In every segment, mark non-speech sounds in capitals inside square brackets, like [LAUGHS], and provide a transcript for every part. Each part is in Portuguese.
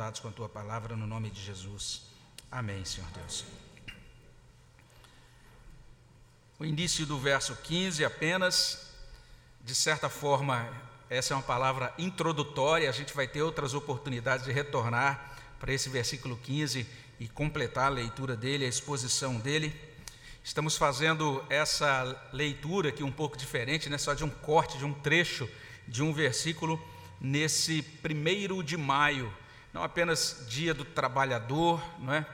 alimentados com a tua palavra no nome de Jesus. Amém, Senhor Deus. O início do verso 15 apenas, de certa forma, essa é uma palavra introdutória, a gente vai ter outras oportunidades de retornar para esse versículo 15 e completar a leitura dele, a exposição dele. Estamos fazendo essa leitura aqui um pouco diferente, né? só de um corte, de um trecho de um versículo nesse primeiro de maio, não apenas dia do trabalhador, não é?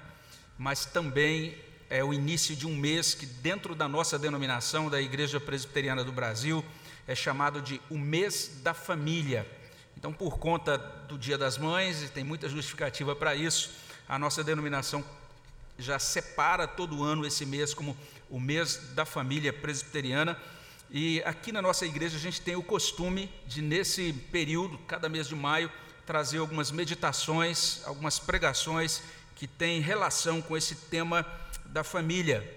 mas também é o início de um mês que, dentro da nossa denominação da Igreja Presbiteriana do Brasil, é chamado de o mês da família. Então, por conta do Dia das Mães, e tem muita justificativa para isso, a nossa denominação já separa todo ano esse mês como o mês da família presbiteriana. E aqui na nossa igreja a gente tem o costume de, nesse período, cada mês de maio, trazer algumas meditações, algumas pregações que têm relação com esse tema da família.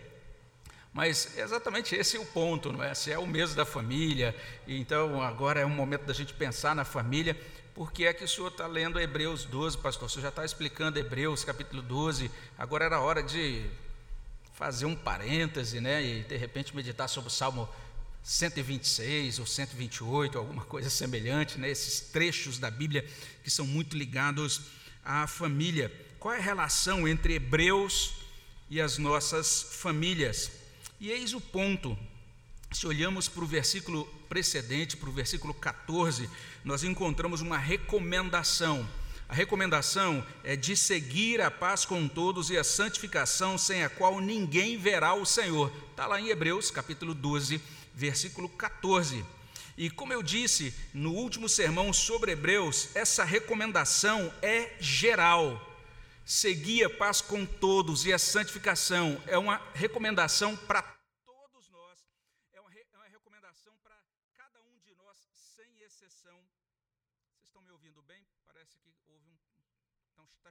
Mas exatamente esse é o ponto, não é? Se é o mês da família, então agora é um momento da gente pensar na família. Por que é que o senhor está lendo Hebreus 12, pastor? O senhor já está explicando Hebreus capítulo 12, agora era hora de fazer um parêntese, né? E de repente meditar sobre o Salmo 126 ou 128, alguma coisa semelhante, né? Esses trechos da Bíblia que são muito ligados à família. Qual é a relação entre Hebreus e as nossas famílias? E eis o ponto. Se olhamos para o versículo precedente, para o versículo 14, nós encontramos uma recomendação. A recomendação é de seguir a paz com todos e a santificação, sem a qual ninguém verá o Senhor. Está lá em Hebreus, capítulo 12, versículo 14. E como eu disse no último sermão sobre Hebreus, essa recomendação é geral. Seguir a paz com todos e a santificação é uma recomendação para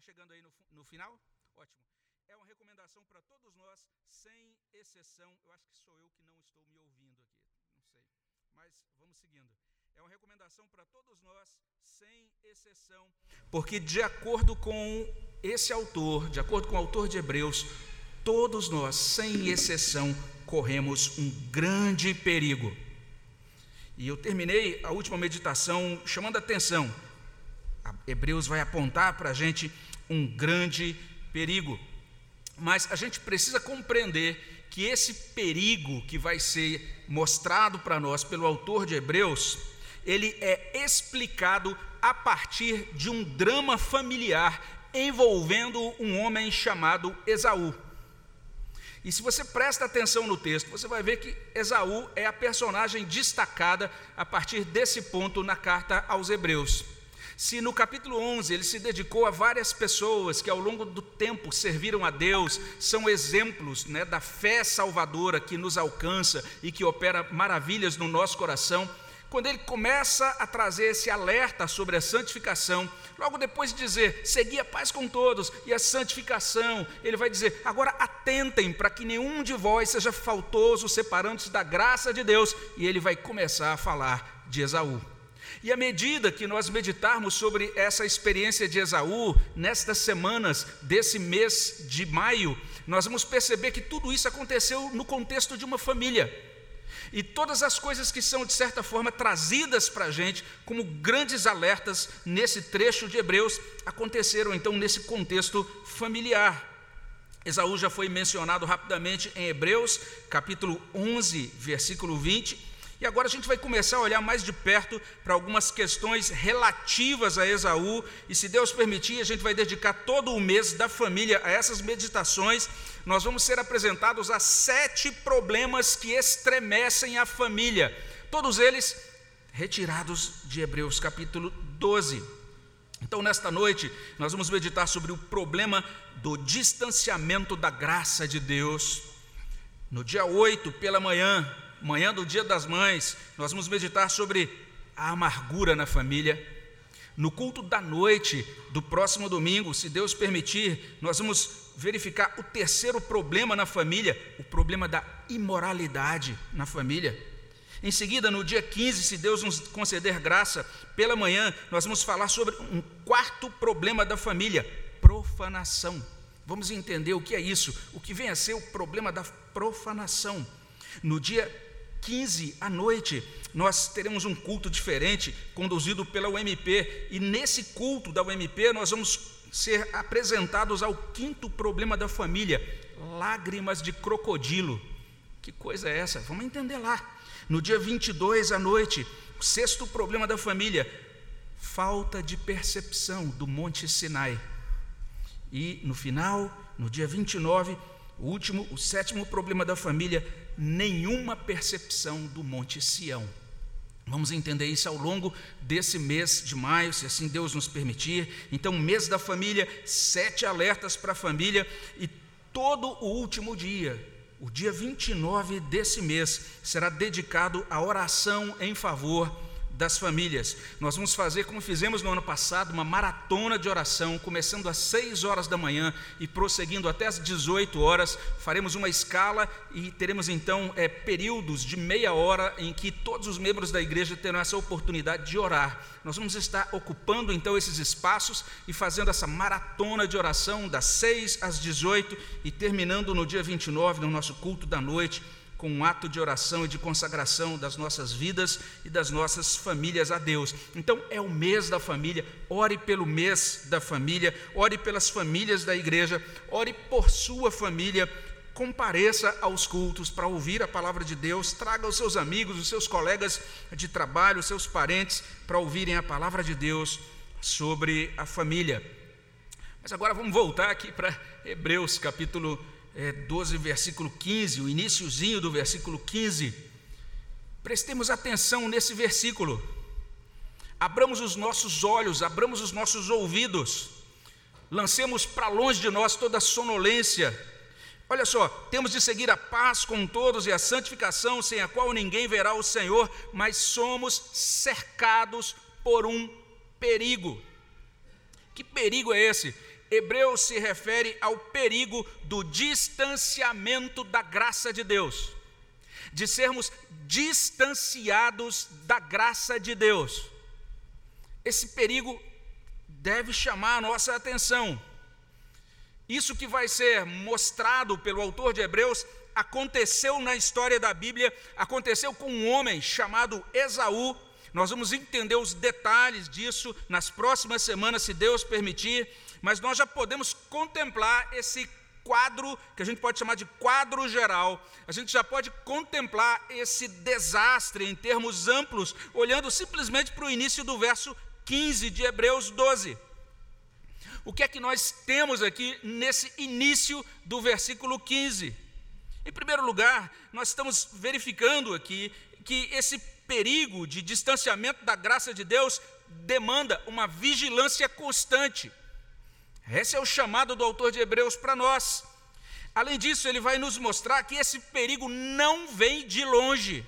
chegando aí no, no final? Ótimo. É uma recomendação para todos nós, sem exceção. Eu acho que sou eu que não estou me ouvindo aqui, não sei. Mas vamos seguindo. É uma recomendação para todos nós, sem exceção, porque de acordo com esse autor, de acordo com o autor de Hebreus, todos nós, sem exceção, corremos um grande perigo. E eu terminei a última meditação chamando a atenção. A Hebreus vai apontar para a gente um grande perigo. Mas a gente precisa compreender que esse perigo que vai ser mostrado para nós pelo autor de Hebreus, ele é explicado a partir de um drama familiar envolvendo um homem chamado Esaú. E se você presta atenção no texto, você vai ver que Esaú é a personagem destacada a partir desse ponto na carta aos Hebreus. Se no capítulo 11 ele se dedicou a várias pessoas que ao longo do tempo serviram a Deus, são exemplos né, da fé salvadora que nos alcança e que opera maravilhas no nosso coração, quando ele começa a trazer esse alerta sobre a santificação, logo depois de dizer, segui a paz com todos e a santificação, ele vai dizer, agora atentem para que nenhum de vós seja faltoso, separando-se da graça de Deus, e ele vai começar a falar de Esaú. E à medida que nós meditarmos sobre essa experiência de Esaú, nestas semanas desse mês de maio, nós vamos perceber que tudo isso aconteceu no contexto de uma família. E todas as coisas que são, de certa forma, trazidas para a gente como grandes alertas nesse trecho de Hebreus, aconteceram então nesse contexto familiar. Esaú já foi mencionado rapidamente em Hebreus, capítulo 11, versículo 20, e agora a gente vai começar a olhar mais de perto para algumas questões relativas a Esaú, e se Deus permitir, a gente vai dedicar todo o mês da família a essas meditações. Nós vamos ser apresentados a sete problemas que estremecem a família, todos eles retirados de Hebreus capítulo 12. Então, nesta noite, nós vamos meditar sobre o problema do distanciamento da graça de Deus. No dia 8, pela manhã, manhã do Dia das Mães, nós vamos meditar sobre a amargura na família. No culto da noite do próximo domingo, se Deus permitir, nós vamos verificar o terceiro problema na família, o problema da imoralidade na família. Em seguida, no dia 15, se Deus nos conceder graça, pela manhã, nós vamos falar sobre um quarto problema da família: profanação. Vamos entender o que é isso, o que vem a ser o problema da profanação. No dia 15 à noite, nós teremos um culto diferente, conduzido pela UMP, e nesse culto da UMP nós vamos ser apresentados ao quinto problema da família: lágrimas de crocodilo. Que coisa é essa? Vamos entender lá. No dia 22 à noite, sexto problema da família: falta de percepção do Monte Sinai. E no final, no dia 29, o último, o sétimo problema da família: nenhuma percepção do Monte Sião. Vamos entender isso ao longo desse mês de maio, se assim Deus nos permitir. Então, mês da família, sete alertas para a família e todo o último dia, o dia 29 desse mês, será dedicado à oração em favor das famílias. Nós vamos fazer, como fizemos no ano passado, uma maratona de oração, começando às 6 horas da manhã e prosseguindo até às 18 horas. Faremos uma escala e teremos então é, períodos de meia hora em que todos os membros da igreja terão essa oportunidade de orar. Nós vamos estar ocupando então esses espaços e fazendo essa maratona de oração das 6 às 18 e terminando no dia 29, no nosso culto da noite com um ato de oração e de consagração das nossas vidas e das nossas famílias a Deus. Então, é o mês da família, ore pelo mês da família, ore pelas famílias da igreja, ore por sua família, compareça aos cultos para ouvir a palavra de Deus, traga os seus amigos, os seus colegas de trabalho, os seus parentes, para ouvirem a palavra de Deus sobre a família. Mas agora vamos voltar aqui para Hebreus capítulo é, 12, versículo 15, o iníciozinho do versículo 15. Prestemos atenção nesse versículo. Abramos os nossos olhos, abramos os nossos ouvidos, lancemos para longe de nós toda sonolência. Olha só, temos de seguir a paz com todos e a santificação, sem a qual ninguém verá o Senhor, mas somos cercados por um perigo. Que perigo é esse? Hebreus se refere ao perigo do distanciamento da graça de Deus, de sermos distanciados da graça de Deus. Esse perigo deve chamar a nossa atenção. Isso que vai ser mostrado pelo autor de Hebreus aconteceu na história da Bíblia, aconteceu com um homem chamado Esaú. Nós vamos entender os detalhes disso nas próximas semanas, se Deus permitir mas nós já podemos contemplar esse quadro, que a gente pode chamar de quadro geral, a gente já pode contemplar esse desastre em termos amplos, olhando simplesmente para o início do verso 15 de Hebreus 12. O que é que nós temos aqui nesse início do versículo 15? Em primeiro lugar, nós estamos verificando aqui que esse perigo de distanciamento da graça de Deus demanda uma vigilância constante. Esse é o chamado do autor de Hebreus para nós. Além disso, ele vai nos mostrar que esse perigo não vem de longe.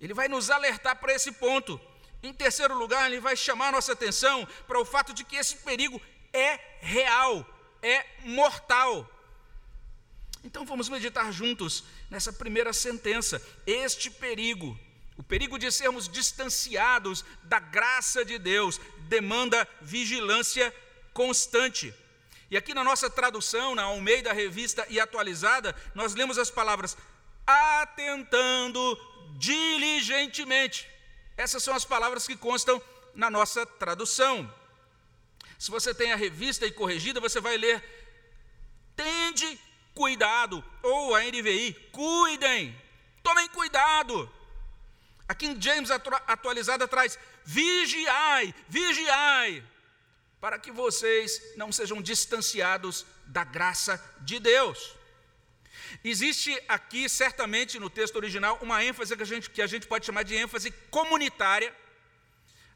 Ele vai nos alertar para esse ponto. Em terceiro lugar, ele vai chamar nossa atenção para o fato de que esse perigo é real, é mortal. Então vamos meditar juntos nessa primeira sentença. Este perigo, o perigo de sermos distanciados da graça de Deus, demanda vigilância constante. E aqui na nossa tradução, na Almeida Revista e Atualizada, nós lemos as palavras atentando diligentemente. Essas são as palavras que constam na nossa tradução. Se você tem a revista e corrigida, você vai ler tende cuidado, ou a NVI, cuidem, tomem cuidado. Aqui em James atualizada traz vigiai, vigiai para que vocês não sejam distanciados da graça de Deus. Existe aqui, certamente, no texto original, uma ênfase que a gente, que a gente pode chamar de ênfase comunitária.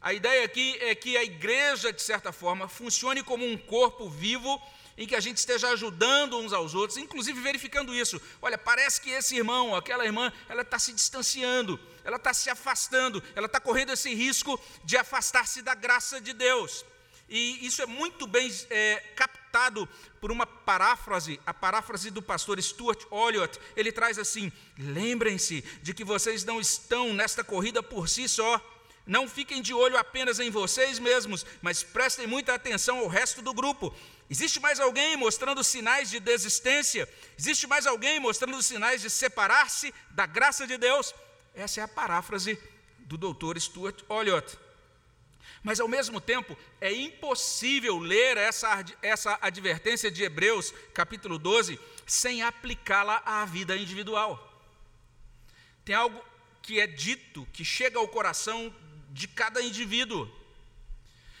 A ideia aqui é que a igreja, de certa forma, funcione como um corpo vivo em que a gente esteja ajudando uns aos outros, inclusive verificando isso. Olha, parece que esse irmão, aquela irmã, ela está se distanciando, ela está se afastando, ela está correndo esse risco de afastar-se da graça de Deus. E isso é muito bem é, captado por uma paráfrase, a paráfrase do pastor Stuart Olliott. Ele traz assim: lembrem-se de que vocês não estão nesta corrida por si só. Não fiquem de olho apenas em vocês mesmos, mas prestem muita atenção ao resto do grupo. Existe mais alguém mostrando sinais de desistência? Existe mais alguém mostrando sinais de separar-se da graça de Deus? Essa é a paráfrase do doutor Stuart Olliott. Mas, ao mesmo tempo, é impossível ler essa, essa advertência de Hebreus, capítulo 12, sem aplicá-la à vida individual. Tem algo que é dito, que chega ao coração de cada indivíduo.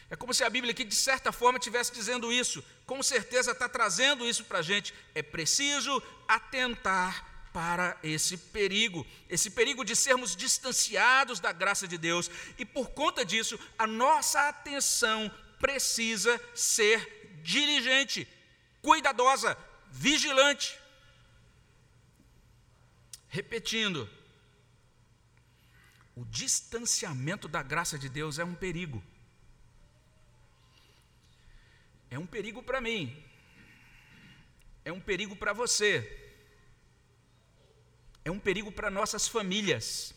É como se a Bíblia aqui, de certa forma, estivesse dizendo isso. Com certeza está trazendo isso para a gente. É preciso atentar para esse perigo, esse perigo de sermos distanciados da graça de Deus, e por conta disso, a nossa atenção precisa ser diligente, cuidadosa, vigilante. Repetindo, o distanciamento da graça de Deus é um perigo. É um perigo para mim, é um perigo para você, é um perigo para nossas famílias.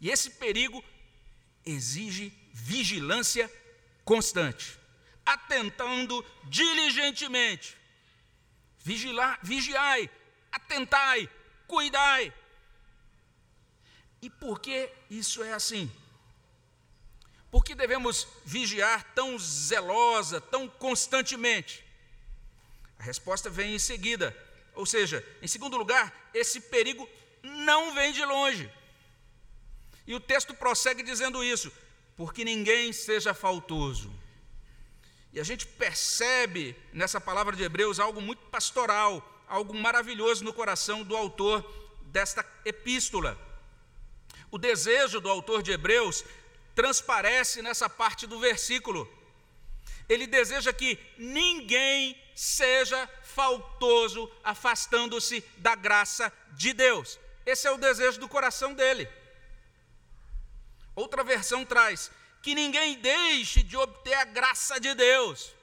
E esse perigo exige vigilância constante, atentando diligentemente. Vigilar, vigiai, atentai, cuidai. E por que isso é assim? Por que devemos vigiar tão zelosa, tão constantemente? A resposta vem em seguida. Ou seja, em segundo lugar, esse perigo não vem de longe. E o texto prossegue dizendo isso: porque ninguém seja faltoso. E a gente percebe nessa palavra de Hebreus algo muito pastoral, algo maravilhoso no coração do autor desta epístola. O desejo do autor de Hebreus transparece nessa parte do versículo. Ele deseja que ninguém seja faltoso, afastando-se da graça de Deus. Esse é o desejo do coração dele. Outra versão traz que ninguém deixe de obter a graça de Deus.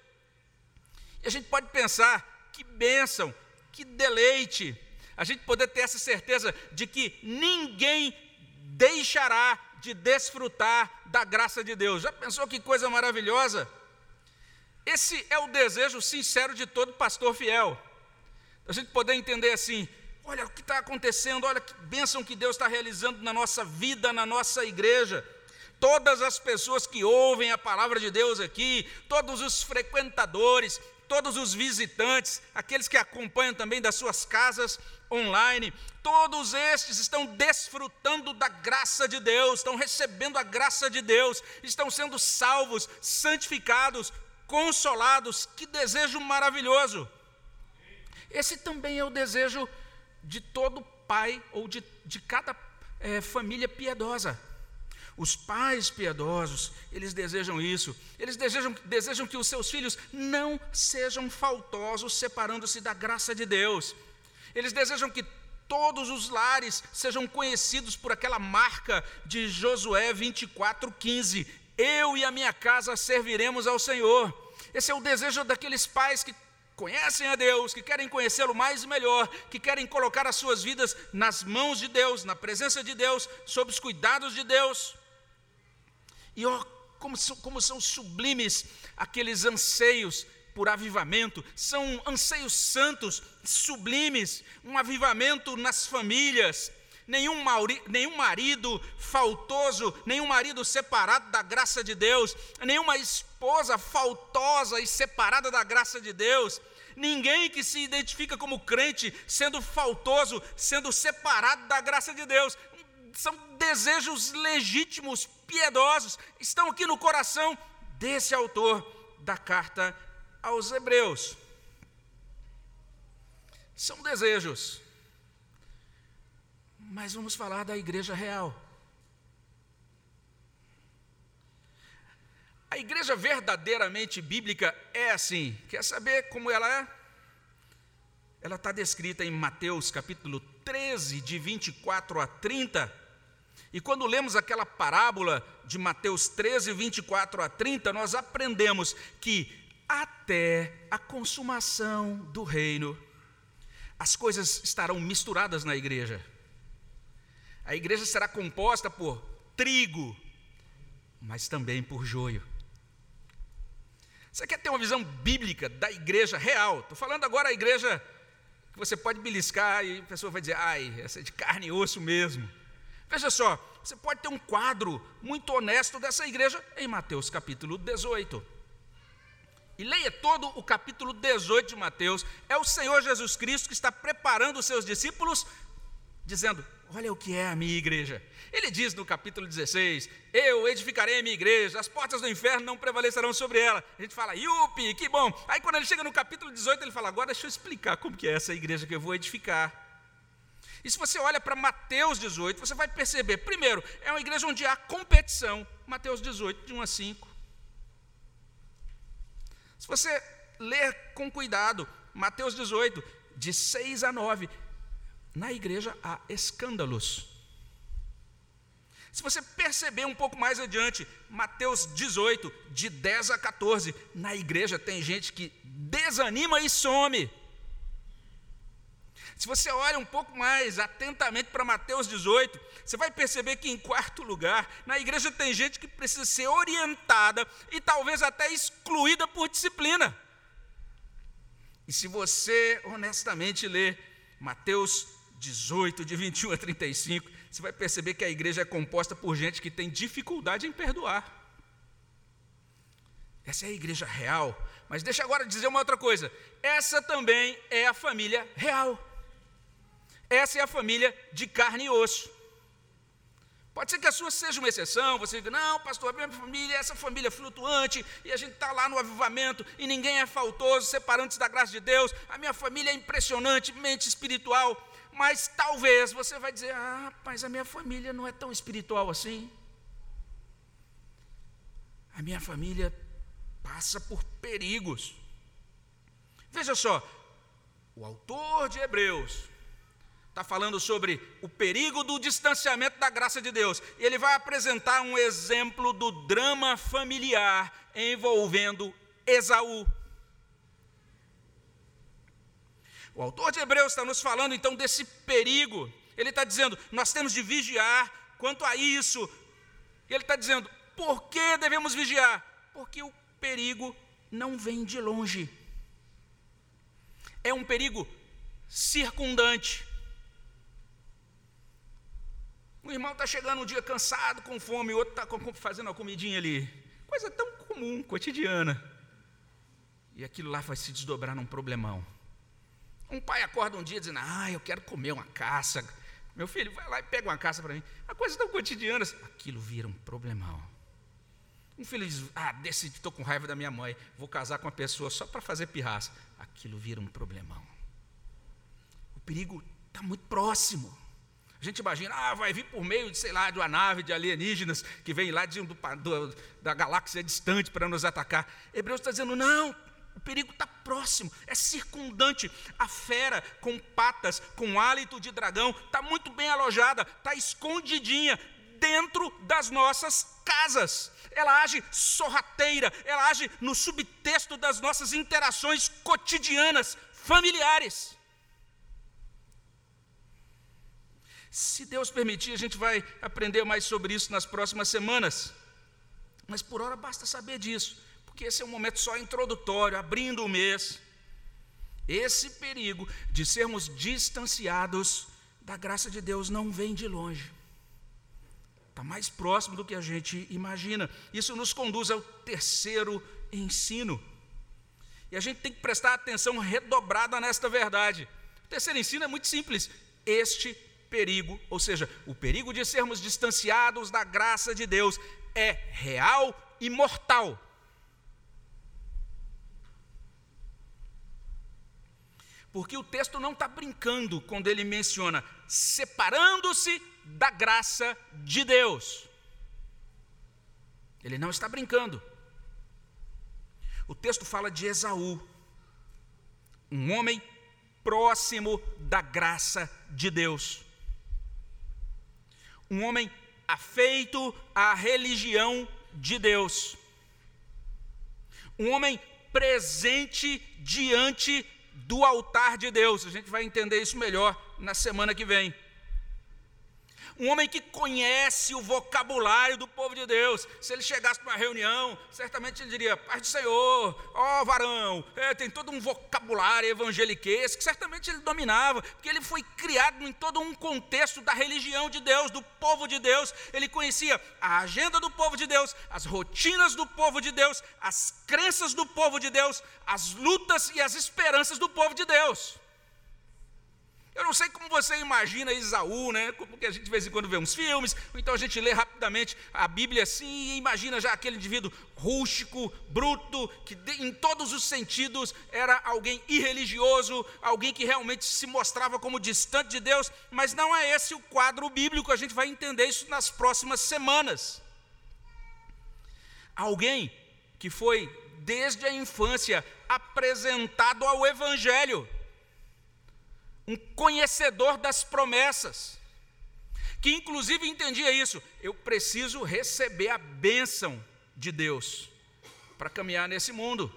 E a gente pode pensar que bênção, que deleite, a gente poder ter essa certeza de que ninguém deixará de desfrutar da graça de Deus. Já pensou que coisa maravilhosa? Esse é o desejo sincero de todo pastor fiel. A gente poder entender assim: olha o que está acontecendo, olha que bênção que Deus está realizando na nossa vida, na nossa igreja. Todas as pessoas que ouvem a palavra de Deus aqui, todos os frequentadores, todos os visitantes, aqueles que acompanham também das suas casas online, todos estes estão desfrutando da graça de Deus, estão recebendo a graça de Deus, estão sendo salvos, santificados, consolados. Que desejo maravilhoso! Esse também é o desejo de todo pai ou de, de cada é, família piedosa. Os pais piedosos, eles desejam isso. Eles desejam, desejam que os seus filhos não sejam faltosos, separando-se da graça de Deus. Eles desejam que todos os lares sejam conhecidos por aquela marca de Josué 24:15. Eu e a minha casa serviremos ao Senhor. Esse é o desejo daqueles pais que conhecem a Deus, que querem conhecê-lo mais e melhor, que querem colocar as suas vidas nas mãos de Deus, na presença de Deus, sob os cuidados de Deus. E ó, como são, como são sublimes aqueles anseios por avivamento, são anseios santos, sublimes, um avivamento nas famílias, nenhum, nenhum marido faltoso, nenhum marido separado da graça de Deus, nenhuma esposa faltosa e separada da graça de Deus, ninguém que se identifica como crente sendo faltoso, sendo separado da graça de Deus. São desejos legítimos, piedosos, estão aqui no coração desse autor da carta aos Hebreus. São desejos mas vamos falar da igreja real. A igreja verdadeiramente bíblica é assim. Quer saber como ela é? Ela está descrita em Mateus capítulo 13, de 24 a 30. E quando lemos aquela parábola de Mateus 13, 24 a 30, nós aprendemos que até a consumação do reino, as coisas estarão misturadas na igreja. A igreja será composta por trigo, mas também por joio. Você quer ter uma visão bíblica da igreja real? Estou falando agora a igreja que você pode beliscar e a pessoa vai dizer, ai, essa é de carne e osso mesmo. Veja só, você pode ter um quadro muito honesto dessa igreja em Mateus capítulo 18. E leia todo o capítulo 18 de Mateus. É o Senhor Jesus Cristo que está preparando os seus discípulos, dizendo: Olha o que é a minha igreja. Ele diz no capítulo 16: Eu edificarei a minha igreja, as portas do inferno não prevalecerão sobre ela. A gente fala, Yupi, que bom. Aí quando ele chega no capítulo 18, ele fala: Agora deixa eu explicar como que é essa igreja que eu vou edificar. E se você olha para Mateus 18, você vai perceber, primeiro, é uma igreja onde há competição. Mateus 18, de 1 a 5. Se você ler com cuidado, Mateus 18, de 6 a 9, na igreja há escândalos. Se você perceber um pouco mais adiante, Mateus 18, de 10 a 14, na igreja tem gente que desanima e some. Se você olha um pouco mais atentamente para Mateus 18, você vai perceber que, em quarto lugar, na igreja tem gente que precisa ser orientada e talvez até excluída por disciplina. E se você honestamente ler Mateus 18, de 21 a 35, você vai perceber que a igreja é composta por gente que tem dificuldade em perdoar. Essa é a igreja real. Mas deixa agora dizer uma outra coisa. Essa também é a família real. Essa é a família de carne e osso. Pode ser que a sua seja uma exceção, você diga, não, pastor, a minha família é essa família flutuante, e a gente está lá no avivamento, e ninguém é faltoso, separando-se da graça de Deus, a minha família é impressionantemente espiritual, mas talvez você vai dizer, ah, mas a minha família não é tão espiritual assim. A minha família passa por perigos. Veja só, o autor de Hebreus, está falando sobre o perigo do distanciamento da graça de Deus. E ele vai apresentar um exemplo do drama familiar envolvendo Esaú. O autor de Hebreus está nos falando então desse perigo. Ele está dizendo, nós temos de vigiar quanto a isso. E ele está dizendo, por que devemos vigiar? Porque o perigo não vem de longe. É um perigo circundante. Um irmão está chegando um dia cansado, com fome, o outro está fazendo uma comidinha ali. Coisa tão comum, cotidiana. E aquilo lá vai se desdobrar num problemão. Um pai acorda um dia dizendo: Ah, eu quero comer uma caça. Meu filho, vai lá e pega uma caça para mim. Uma coisa tão cotidiana. Aquilo vira um problemão. Um filho diz: Ah, decidi, estou com raiva da minha mãe. Vou casar com uma pessoa só para fazer pirraça. Aquilo vira um problemão. O perigo está muito próximo. A gente imagina, ah, vai vir por meio de, sei lá, de uma nave de alienígenas que vem lá de, do, da galáxia distante para nos atacar. Hebreus está dizendo, não, o perigo está próximo, é circundante. A fera com patas, com hálito de dragão, está muito bem alojada, está escondidinha dentro das nossas casas. Ela age sorrateira, ela age no subtexto das nossas interações cotidianas, familiares. Se Deus permitir, a gente vai aprender mais sobre isso nas próximas semanas. Mas por hora basta saber disso, porque esse é um momento só introdutório, abrindo o mês. Esse perigo de sermos distanciados da graça de Deus não vem de longe. Está mais próximo do que a gente imagina. Isso nos conduz ao terceiro ensino. E a gente tem que prestar atenção redobrada nesta verdade. O terceiro ensino é muito simples. Este perigo, ou seja, o perigo de sermos distanciados da graça de Deus é real e mortal. Porque o texto não está brincando quando ele menciona separando-se da graça de Deus. Ele não está brincando. O texto fala de Esaú, um homem próximo da graça de Deus um homem afeito à religião de Deus. Um homem presente diante do altar de Deus. A gente vai entender isso melhor na semana que vem um homem que conhece o vocabulário do povo de Deus. Se ele chegasse para uma reunião, certamente ele diria: Paz do Senhor, ó oh, varão, é, tem todo um vocabulário evangeliquez que certamente ele dominava, porque ele foi criado em todo um contexto da religião de Deus, do povo de Deus. Ele conhecia a agenda do povo de Deus, as rotinas do povo de Deus, as crenças do povo de Deus, as lutas e as esperanças do povo de Deus. Eu não sei como você imagina Isaú, né? Porque a gente de vez em quando vê uns filmes, então a gente lê rapidamente a Bíblia assim e imagina já aquele indivíduo rústico, bruto, que em todos os sentidos era alguém irreligioso, alguém que realmente se mostrava como distante de Deus, mas não é esse o quadro bíblico, a gente vai entender isso nas próximas semanas. Alguém que foi desde a infância apresentado ao evangelho um conhecedor das promessas, que inclusive entendia isso. Eu preciso receber a bênção de Deus para caminhar nesse mundo.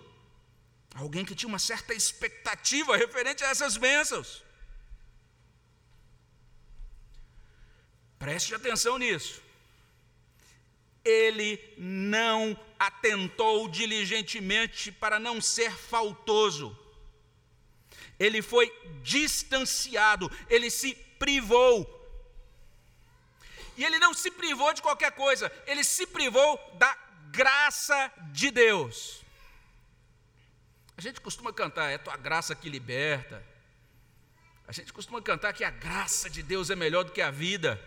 Alguém que tinha uma certa expectativa referente a essas bênçãos. Preste atenção nisso. Ele não atentou diligentemente para não ser faltoso ele foi distanciado, ele se privou. E ele não se privou de qualquer coisa, ele se privou da graça de Deus. A gente costuma cantar, é tua graça que liberta. A gente costuma cantar que a graça de Deus é melhor do que a vida.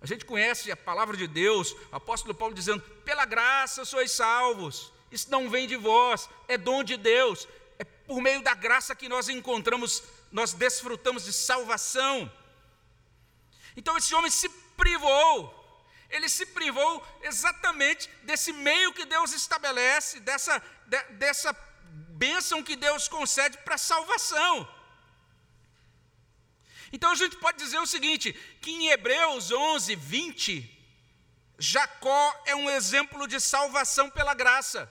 A gente conhece a palavra de Deus, apóstolo Paulo dizendo: pela graça sois salvos. Isso não vem de vós, é dom de Deus por meio da graça que nós encontramos, nós desfrutamos de salvação. Então esse homem se privou, ele se privou exatamente desse meio que Deus estabelece, dessa, de, dessa bênção que Deus concede para salvação. Então a gente pode dizer o seguinte: que em Hebreus 11, 20, Jacó é um exemplo de salvação pela graça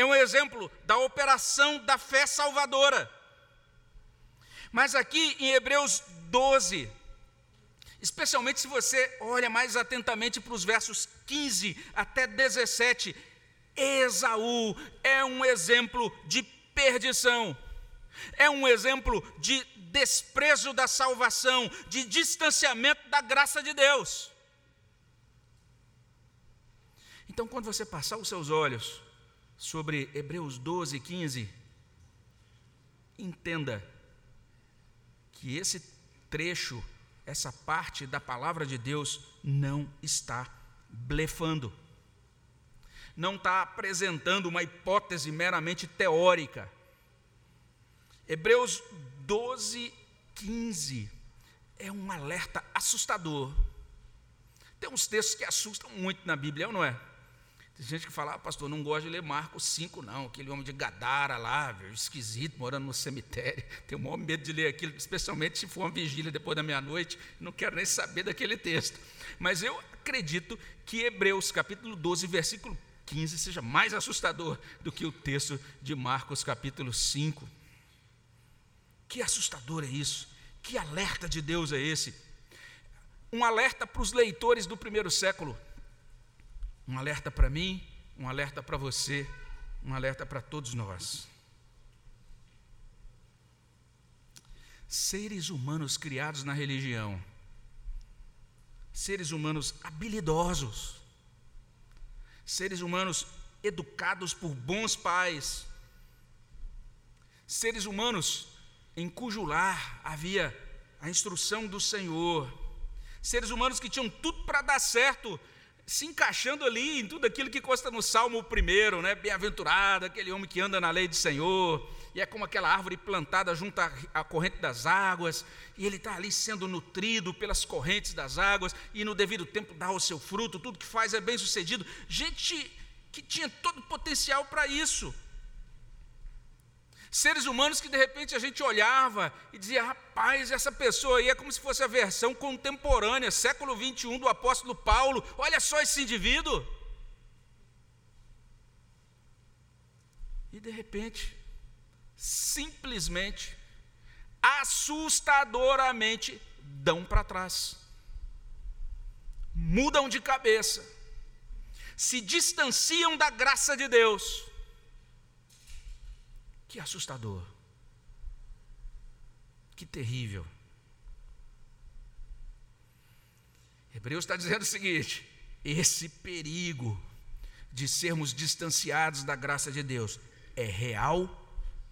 é um exemplo da operação da fé salvadora. Mas aqui em Hebreus 12, especialmente se você olha mais atentamente para os versos 15 até 17, Esaú é um exemplo de perdição, é um exemplo de desprezo da salvação, de distanciamento da graça de Deus. Então, quando você passar os seus olhos sobre Hebreus 12, 15, entenda que esse trecho, essa parte da palavra de Deus não está blefando, não está apresentando uma hipótese meramente teórica. Hebreus 12, 15 é um alerta assustador. Tem uns textos que assustam muito na Bíblia, não é? Tem gente que fala, ah, pastor, não gosto de ler Marcos 5, não. Aquele homem de Gadara lá, esquisito, morando no cemitério. [LAUGHS] Tenho o maior medo de ler aquilo, especialmente se for uma vigília depois da meia-noite. Não quero nem saber daquele texto. Mas eu acredito que Hebreus capítulo 12, versículo 15, seja mais assustador do que o texto de Marcos capítulo 5. Que assustador é isso? Que alerta de Deus é esse? Um alerta para os leitores do primeiro século um alerta para mim, um alerta para você, um alerta para todos nós. Seres humanos criados na religião, seres humanos habilidosos, seres humanos educados por bons pais, seres humanos em cujo lar havia a instrução do Senhor, seres humanos que tinham tudo para dar certo, se encaixando ali em tudo aquilo que consta no Salmo primeiro, né? Bem-aventurado aquele homem que anda na lei do Senhor, e é como aquela árvore plantada junto à corrente das águas, e ele está ali sendo nutrido pelas correntes das águas, e no devido tempo dá o seu fruto, tudo que faz é bem sucedido. Gente que tinha todo o potencial para isso. Seres humanos que de repente a gente olhava e dizia, rapaz, essa pessoa aí é como se fosse a versão contemporânea, século 21 do apóstolo Paulo. Olha só esse indivíduo. E de repente, simplesmente, assustadoramente, dão para trás. Mudam de cabeça. Se distanciam da graça de Deus que assustador. Que terrível. Hebreus está dizendo o seguinte: esse perigo de sermos distanciados da graça de Deus é real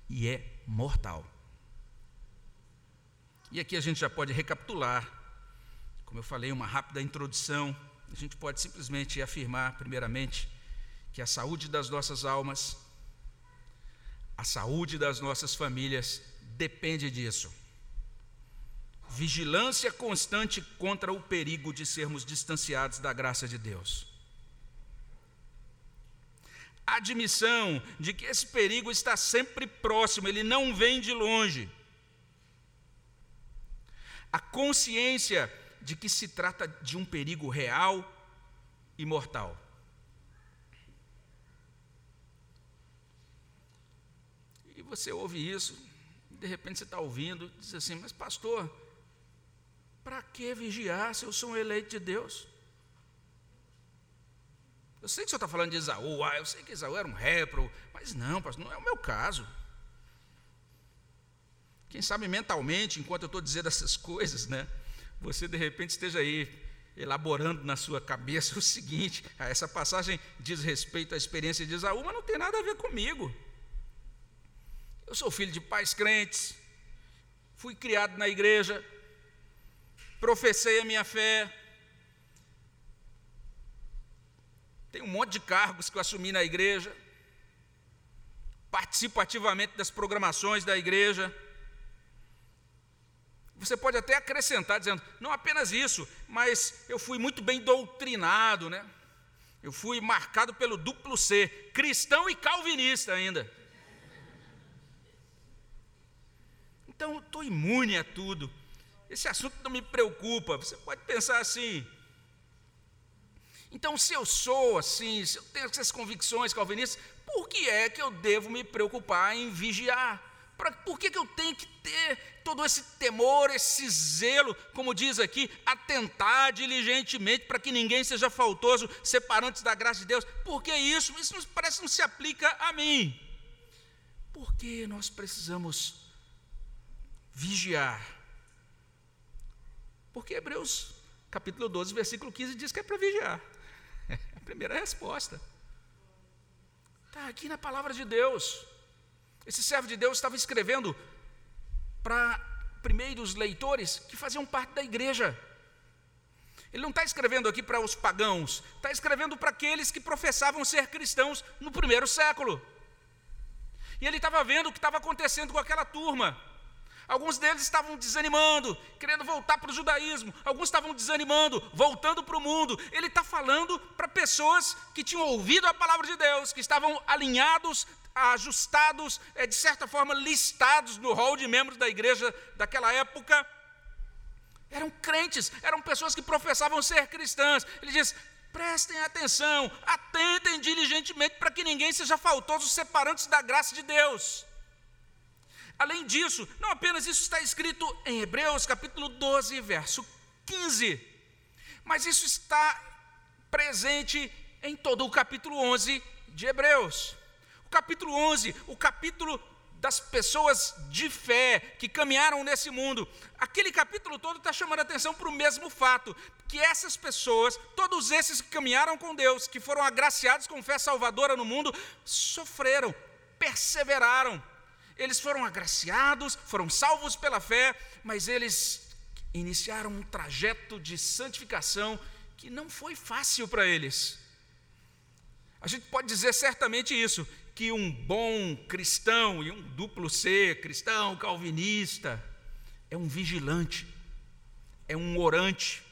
e é mortal. E aqui a gente já pode recapitular, como eu falei, uma rápida introdução. A gente pode simplesmente afirmar, primeiramente, que a saúde das nossas almas a saúde das nossas famílias depende disso. Vigilância constante contra o perigo de sermos distanciados da graça de Deus. Admissão de que esse perigo está sempre próximo, ele não vem de longe. A consciência de que se trata de um perigo real e mortal. Você ouve isso, de repente você está ouvindo, diz assim, mas pastor, para que vigiar se eu sou um eleito de Deus? Eu sei que o senhor está falando de Esaú, ah, eu sei que Esaú era um répro, mas não, pastor, não é o meu caso. Quem sabe mentalmente, enquanto eu estou dizendo essas coisas, né, você de repente esteja aí elaborando na sua cabeça [LAUGHS] o seguinte: ah, essa passagem diz respeito à experiência de Esaú, mas não tem nada a ver comigo. Eu sou filho de pais crentes, fui criado na igreja, professei a minha fé, tenho um monte de cargos que eu assumi na igreja, participo ativamente das programações da igreja. Você pode até acrescentar dizendo, não apenas isso, mas eu fui muito bem doutrinado, né? Eu fui marcado pelo duplo C, cristão e calvinista ainda. Então, eu estou imune a tudo. Esse assunto não me preocupa. Você pode pensar assim. Então, se eu sou assim, se eu tenho essas convicções calvinistas, por que é que eu devo me preocupar em vigiar? Pra, por que, que eu tenho que ter todo esse temor, esse zelo, como diz aqui, atentar diligentemente para que ninguém seja faltoso, separante da graça de Deus? Por que isso? Isso parece não se aplica a mim. Porque nós precisamos vigiar. Porque Hebreus capítulo 12, versículo 15 diz que é para vigiar. É [LAUGHS] a primeira resposta. Está aqui na palavra de Deus. Esse servo de Deus estava escrevendo para primeiros leitores que faziam parte da igreja. Ele não está escrevendo aqui para os pagãos, está escrevendo para aqueles que professavam ser cristãos no primeiro século. E ele estava vendo o que estava acontecendo com aquela turma. Alguns deles estavam desanimando, querendo voltar para o judaísmo. Alguns estavam desanimando, voltando para o mundo. Ele está falando para pessoas que tinham ouvido a palavra de Deus, que estavam alinhados, ajustados, é, de certa forma listados no hall de membros da igreja daquela época. Eram crentes, eram pessoas que professavam ser cristãs. Ele diz: prestem atenção, atentem diligentemente para que ninguém seja faltoso, separantes da graça de Deus. Além disso, não apenas isso está escrito em Hebreus capítulo 12, verso 15, mas isso está presente em todo o capítulo 11 de Hebreus. O capítulo 11, o capítulo das pessoas de fé que caminharam nesse mundo. Aquele capítulo todo está chamando a atenção para o mesmo fato, que essas pessoas, todos esses que caminharam com Deus, que foram agraciados com fé salvadora no mundo, sofreram, perseveraram, eles foram agraciados, foram salvos pela fé, mas eles iniciaram um trajeto de santificação que não foi fácil para eles. A gente pode dizer certamente isso, que um bom cristão e um duplo C, cristão calvinista, é um vigilante, é um orante,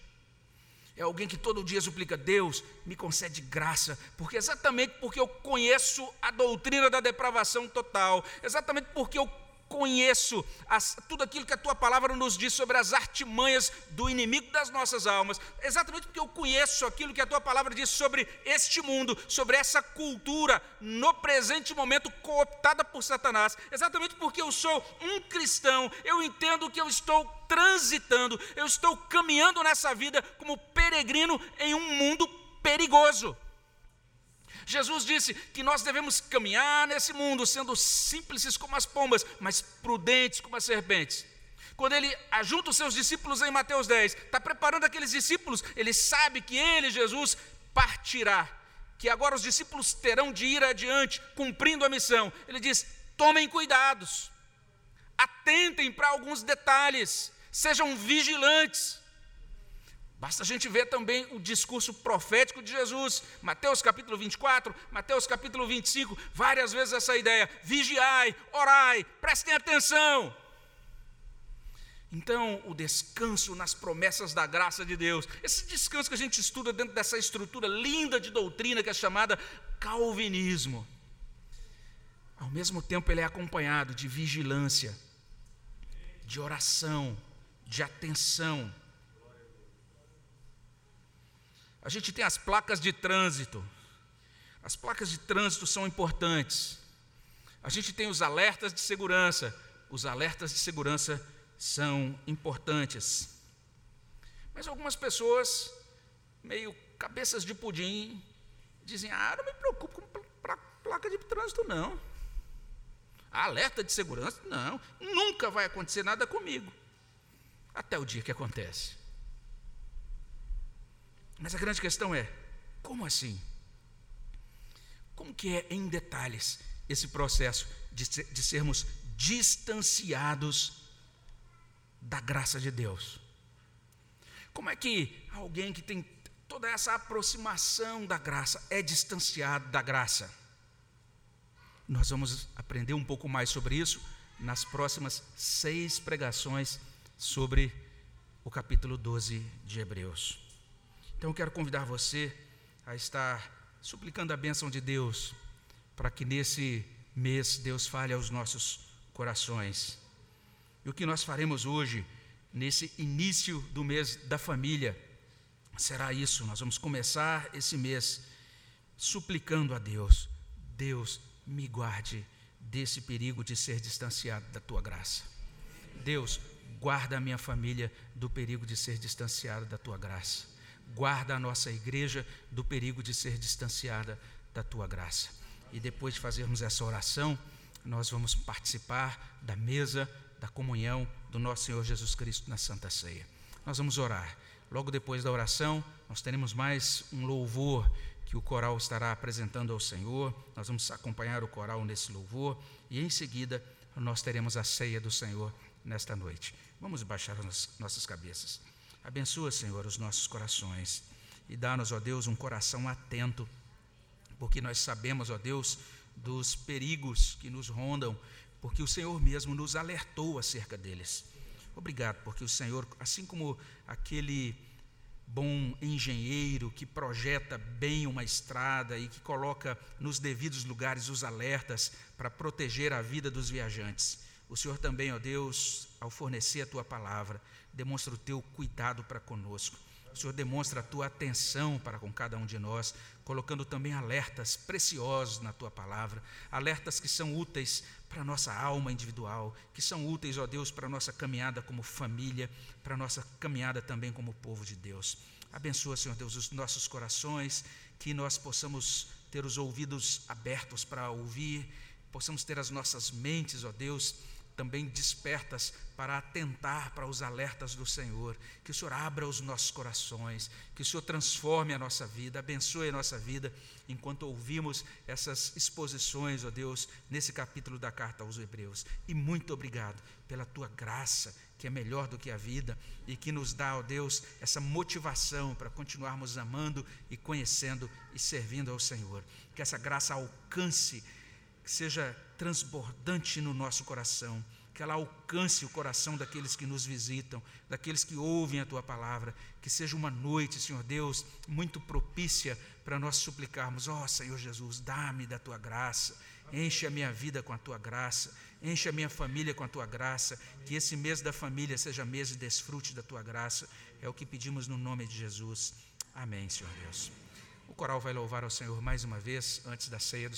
É alguém que todo dia suplica, Deus, me concede graça, porque exatamente porque eu conheço a doutrina da depravação total, exatamente porque eu conheço as, tudo aquilo que a tua palavra nos diz sobre as artimanhas do inimigo das nossas almas, exatamente porque eu conheço aquilo que a tua palavra diz sobre este mundo, sobre essa cultura no presente momento cooptada por Satanás, exatamente porque eu sou um cristão, eu entendo que eu estou transitando, eu estou caminhando nessa vida como peregrino em um mundo perigoso. Jesus disse que nós devemos caminhar nesse mundo sendo simples como as pombas, mas prudentes como as serpentes. Quando ele ajunta os seus discípulos em Mateus 10, está preparando aqueles discípulos, ele sabe que ele, Jesus, partirá, que agora os discípulos terão de ir adiante, cumprindo a missão. Ele diz: tomem cuidados, atentem para alguns detalhes, sejam vigilantes. Basta a gente ver também o discurso profético de Jesus, Mateus capítulo 24, Mateus capítulo 25, várias vezes essa ideia: vigiai, orai, prestem atenção. Então, o descanso nas promessas da graça de Deus, esse descanso que a gente estuda dentro dessa estrutura linda de doutrina que é chamada calvinismo, ao mesmo tempo ele é acompanhado de vigilância, de oração, de atenção a gente tem as placas de trânsito. As placas de trânsito são importantes. A gente tem os alertas de segurança. Os alertas de segurança são importantes. Mas algumas pessoas, meio cabeças de pudim, dizem: Ah, não me preocupo com placa de trânsito, não. Alerta de segurança, não. Nunca vai acontecer nada comigo. Até o dia que acontece. Mas a grande questão é: como assim? Como que é em detalhes esse processo de, de sermos distanciados da graça de Deus? Como é que alguém que tem toda essa aproximação da graça é distanciado da graça? Nós vamos aprender um pouco mais sobre isso nas próximas seis pregações sobre o capítulo 12 de Hebreus. Então eu quero convidar você a estar suplicando a bênção de Deus, para que nesse mês Deus fale aos nossos corações. E o que nós faremos hoje, nesse início do mês da família, será isso. Nós vamos começar esse mês suplicando a Deus: Deus, me guarde desse perigo de ser distanciado da tua graça. Deus, guarda a minha família do perigo de ser distanciada da tua graça guarda a nossa igreja do perigo de ser distanciada da tua graça. E depois de fazermos essa oração, nós vamos participar da mesa da comunhão do nosso Senhor Jesus Cristo na Santa Ceia. Nós vamos orar. Logo depois da oração, nós teremos mais um louvor que o coral estará apresentando ao Senhor. Nós vamos acompanhar o coral nesse louvor e em seguida nós teremos a ceia do Senhor nesta noite. Vamos baixar as nossas cabeças. Abençoa, Senhor, os nossos corações e dá-nos, ó Deus, um coração atento, porque nós sabemos, ó Deus, dos perigos que nos rondam, porque o Senhor mesmo nos alertou acerca deles. Obrigado, porque o Senhor, assim como aquele bom engenheiro que projeta bem uma estrada e que coloca nos devidos lugares os alertas para proteger a vida dos viajantes, o Senhor também, ó Deus, ao fornecer a tua palavra, demonstra o teu cuidado para conosco. O Senhor demonstra a tua atenção para com cada um de nós, colocando também alertas preciosos na tua palavra, alertas que são úteis para a nossa alma individual, que são úteis, ó Deus, para a nossa caminhada como família, para a nossa caminhada também como povo de Deus. Abençoa, Senhor Deus, os nossos corações, que nós possamos ter os ouvidos abertos para ouvir, possamos ter as nossas mentes, ó Deus, também despertas para atentar para os alertas do Senhor. Que o Senhor abra os nossos corações, que o Senhor transforme a nossa vida, abençoe a nossa vida, enquanto ouvimos essas exposições, ó Deus, nesse capítulo da carta aos Hebreus. E muito obrigado pela tua graça, que é melhor do que a vida e que nos dá, ó Deus, essa motivação para continuarmos amando e conhecendo e servindo ao Senhor. Que essa graça alcance, que seja transbordante no nosso coração, que ela alcance o coração daqueles que nos visitam, daqueles que ouvem a tua palavra, que seja uma noite, Senhor Deus, muito propícia para nós suplicarmos: ó oh, Senhor Jesus, dá-me da tua graça, enche a minha vida com a tua graça, enche a minha família com a tua graça, que esse mês da família seja mês de desfrute da tua graça, é o que pedimos no nome de Jesus. Amém, Senhor Deus. O coral vai louvar ao Senhor mais uma vez antes da ceia do